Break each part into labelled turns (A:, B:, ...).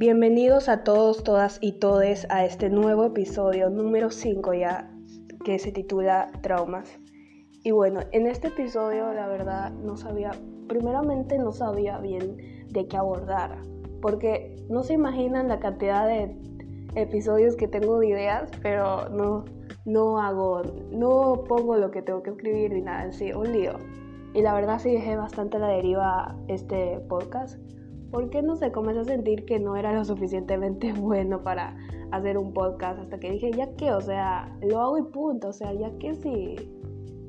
A: Bienvenidos a todos, todas y todes a este nuevo episodio número 5 ya que se titula Traumas. Y bueno, en este episodio la verdad no sabía, primeramente no sabía bien de qué abordar, porque no se imaginan la cantidad de episodios que tengo de ideas, pero no, no hago, no pongo lo que tengo que escribir ni nada, sí, un lío. Y la verdad sí dejé bastante la deriva este podcast porque no sé, comencé a sentir que no era lo suficientemente bueno para hacer un podcast hasta que dije, ya que, o sea, lo hago y punto, o sea, ya que si,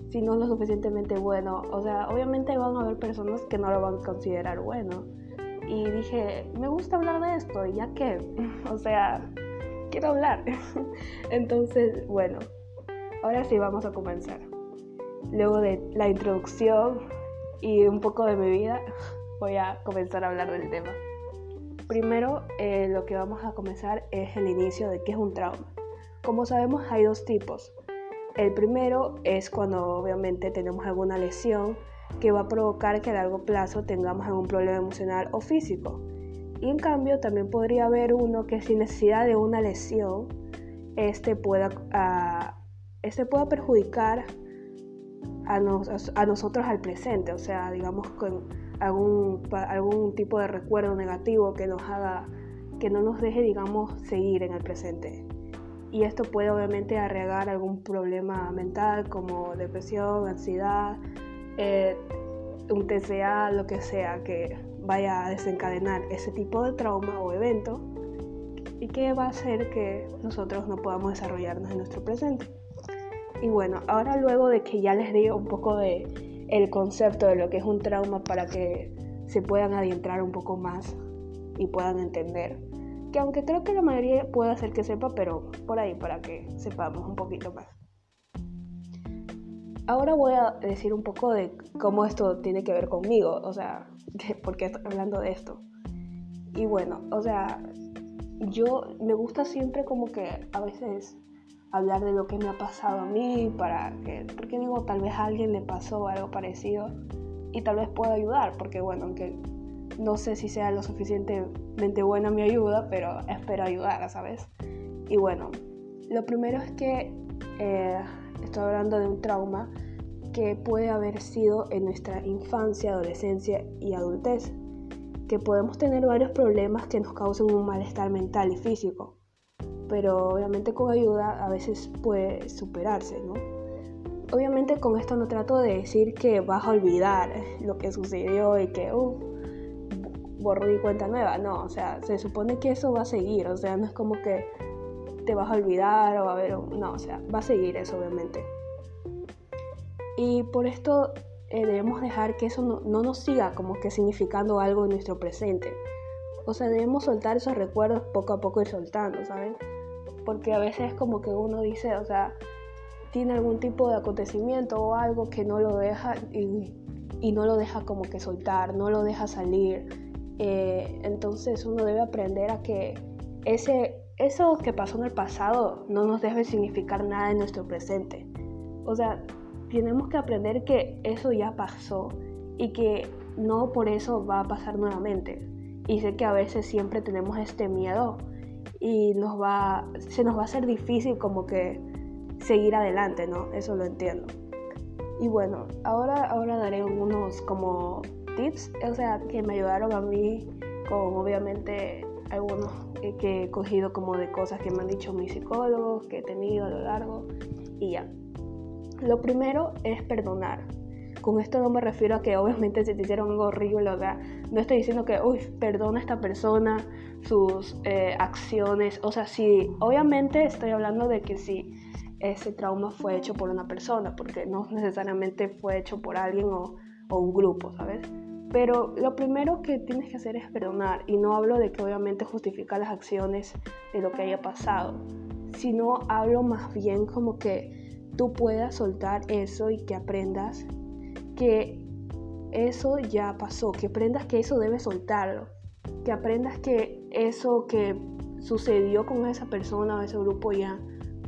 A: si no es lo suficientemente bueno, o sea, obviamente van a haber personas que no lo van a considerar bueno. Y dije, me gusta hablar de esto, ya que, o sea, quiero hablar. Entonces, bueno, ahora sí vamos a comenzar. Luego de la introducción y un poco de mi vida, voy a comenzar a hablar del tema. Primero, eh, lo que vamos a comenzar es el inicio de qué es un trauma. Como sabemos, hay dos tipos. El primero es cuando obviamente tenemos alguna lesión que va a provocar que a largo plazo tengamos algún problema emocional o físico. Y en cambio también podría haber uno que sin necesidad de una lesión, este pueda, ah, este pueda perjudicar a, a, nosotros al presente, o sea, digamos con algún, algún tipo de recuerdo negativo que nos haga, que no nos deje, digamos, seguir en el presente. Y esto puede obviamente arregar algún problema mental como depresión, ansiedad, eh, un TCA, lo que sea, que vaya a desencadenar ese tipo de trauma o evento y que va a hacer que nosotros no podamos desarrollarnos en nuestro presente. Y bueno, ahora luego de que ya les digo un poco de el concepto de lo que es un trauma para que se puedan adentrar un poco más y puedan entender. Que aunque creo que la mayoría puede hacer que sepa, pero por ahí para que sepamos un poquito más. Ahora voy a decir un poco de cómo esto tiene que ver conmigo, o sea, por qué estoy hablando de esto. Y bueno, o sea, yo me gusta siempre como que a veces hablar de lo que me ha pasado a mí, para que, porque digo, tal vez a alguien le pasó algo parecido y tal vez pueda ayudar, porque bueno, aunque no sé si sea lo suficientemente buena mi ayuda, pero espero ayudar, ¿sabes? Y bueno, lo primero es que eh, estoy hablando de un trauma que puede haber sido en nuestra infancia, adolescencia y adultez, que podemos tener varios problemas que nos causen un malestar mental y físico pero obviamente con ayuda a veces puede superarse, ¿no? Obviamente con esto no trato de decir que vas a olvidar lo que sucedió y que, uh, borro y cuenta nueva, no, o sea, se supone que eso va a seguir, o sea, no es como que te vas a olvidar o va a haber, no, o sea, va a seguir eso obviamente. Y por esto eh, debemos dejar que eso no, no nos siga como que significando algo en nuestro presente. O sea, debemos soltar esos recuerdos poco a poco y soltando, ¿saben? Porque a veces como que uno dice, o sea, tiene algún tipo de acontecimiento o algo que no lo deja y, no lo deja como que soltar, no lo deja salir. Eh, entonces uno debe aprender a que ese, eso que pasó en el pasado no nos debe significar nada en nuestro presente. O sea, tenemos que aprender que eso ya pasó y que no por eso va a pasar nuevamente. Y sé que a veces siempre tenemos este miedo y nos va, se nos va a hacer difícil como que seguir adelante, ¿no? Eso lo entiendo. Y bueno, ahora, ahora daré unos como tips, o sea, que me ayudaron a mí con obviamente algunos que he cogido como de cosas que me han dicho mis psicólogos, que he tenido a lo largo y ya. Lo primero es perdonar. Con esto no me refiero a que obviamente se te hicieron algo horrible, o sea, no estoy diciendo que, uy, perdona a esta persona sus eh, acciones, o sea, sí, obviamente estoy hablando de que si ese trauma fue hecho por una persona, porque no necesariamente fue hecho por alguien o, o un grupo, ¿sabes? Pero lo primero que tienes que hacer es perdonar, y no hablo de que obviamente justifica las acciones de lo que haya pasado, sino hablo más bien como que tú puedas soltar eso y que aprendas que eso ya pasó, que aprendas que eso debes soltarlo, que aprendas que eso que sucedió con esa persona o ese grupo ya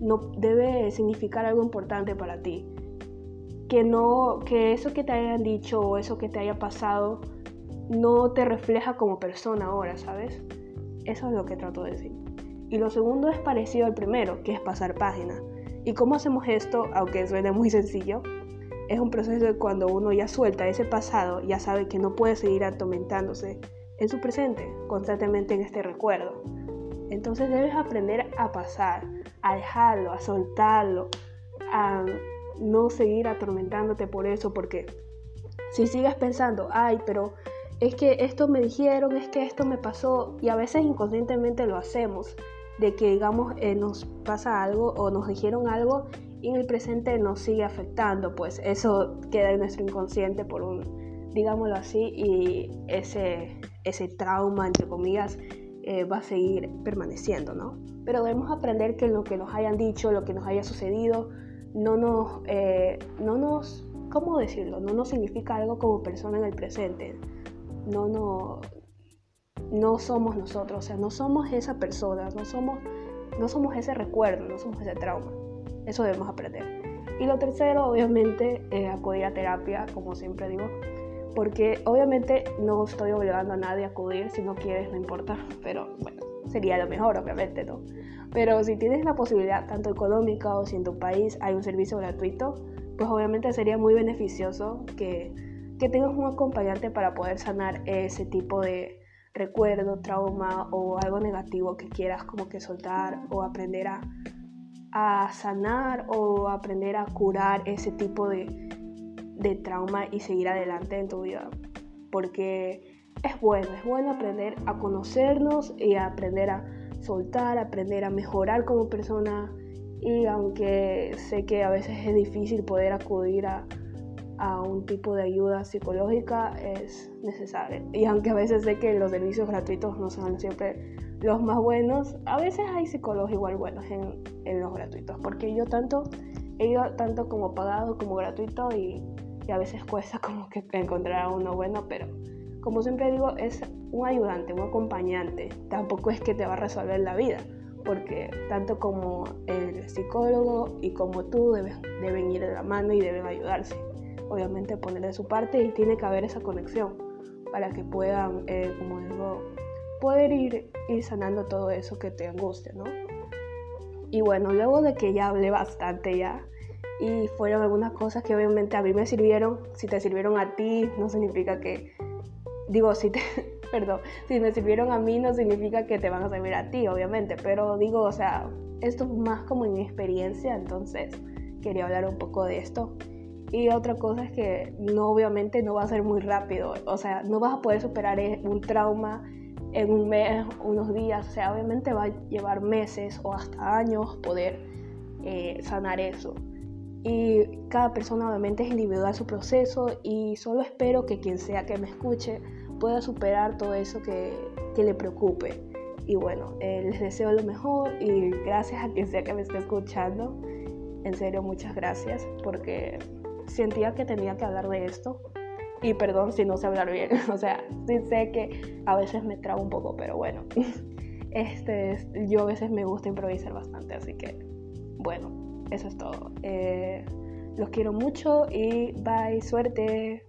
A: no debe significar algo importante para ti. Que no, que eso que te hayan dicho o eso que te haya pasado no te refleja como persona ahora, ¿sabes? Eso es lo que trato de decir. Y lo segundo es parecido al primero, que es pasar página. ¿Y cómo hacemos esto? Aunque suene muy sencillo, es un proceso de cuando uno ya suelta ese pasado, ya sabe que no puede seguir atormentándose en su presente, constantemente en este recuerdo. Entonces debes aprender a pasar, a dejarlo, a soltarlo, a no seguir atormentándote por eso, porque si sigues pensando, ay, pero es que esto me dijeron, es que esto me pasó, y a veces inconscientemente lo hacemos, de que digamos eh, nos pasa algo o nos dijeron algo y en el presente nos sigue afectando, pues eso queda en nuestro inconsciente por un, digámoslo así, y ese, ese trauma, entre comillas, eh, va a seguir permaneciendo, ¿no? Pero debemos aprender que lo que nos hayan dicho, lo que nos haya sucedido, no nos, eh, no nos, ¿cómo decirlo? No nos significa algo como persona en el presente. No, no, no somos nosotros, o sea, no somos esa persona, no somos, no somos ese recuerdo, no somos ese trauma. Eso debemos aprender. Y lo tercero, obviamente, es acudir a terapia, como siempre digo, porque obviamente no estoy obligando a nadie a acudir, si no quieres, no importa, pero bueno, sería lo mejor, obviamente, ¿no? Pero si tienes la posibilidad, tanto económica o si en tu país hay un servicio gratuito, pues obviamente sería muy beneficioso que, que tengas un acompañante para poder sanar ese tipo de, recuerdo, trauma o algo negativo que quieras como que soltar o aprender a, a sanar o aprender a curar ese tipo de, de trauma y seguir adelante en tu vida. Porque es bueno, es bueno aprender a conocernos y a aprender a soltar, aprender a mejorar como persona. Y aunque sé que a veces es difícil poder acudir a, a un tipo de ayuda psicológica es necesario. Y aunque a veces sé que los servicios gratuitos no son siempre los más buenos, a veces hay psicólogos igual buenos en, en los gratuitos, porque yo tanto he ido tanto como pagado como gratuito y, y, a veces cuesta como que encontrar a uno bueno, pero como siempre digo, es un ayudante, un acompañante, tampoco es que te va a resolver la vida, porque tanto como el psicólogo y como tú deben, deben ir de la mano y deben ayudarse obviamente poner de su parte y tiene que haber esa conexión para que puedan, eh, como digo, poder ir, ir sanando todo eso que te angustia, ¿no? Y bueno, luego de que ya hablé bastante ya y fueron algunas cosas que obviamente a mí me sirvieron, si te sirvieron a ti no significa que, digo, si te, perdón, si me sirvieron a mí no significa que te van a servir a ti, obviamente, pero digo, o sea, esto es más como en mi experiencia, entonces quería hablar un poco de esto. Y otra cosa es que no, obviamente no va a ser muy rápido, o sea, no vas a poder superar e, un trauma en un mes, unos días, o sea, obviamente va a llevar meses o hasta años poder eh, sanar eso. Y cada persona obviamente es individual su proceso y solo espero que quien sea que me escuche pueda superar todo eso que, que le preocupe. Y bueno, eh, les deseo lo mejor y gracias a quien sea que me esté escuchando. En serio, muchas gracias porque sentía que tenía que hablar de esto. Y perdón si no sé hablar bien, o sea, sí sé que a veces me trago un poco, pero bueno, este, yo a veces me gusta improvisar bastante, así que bueno, eso es todo. Eh, los quiero mucho y bye, suerte.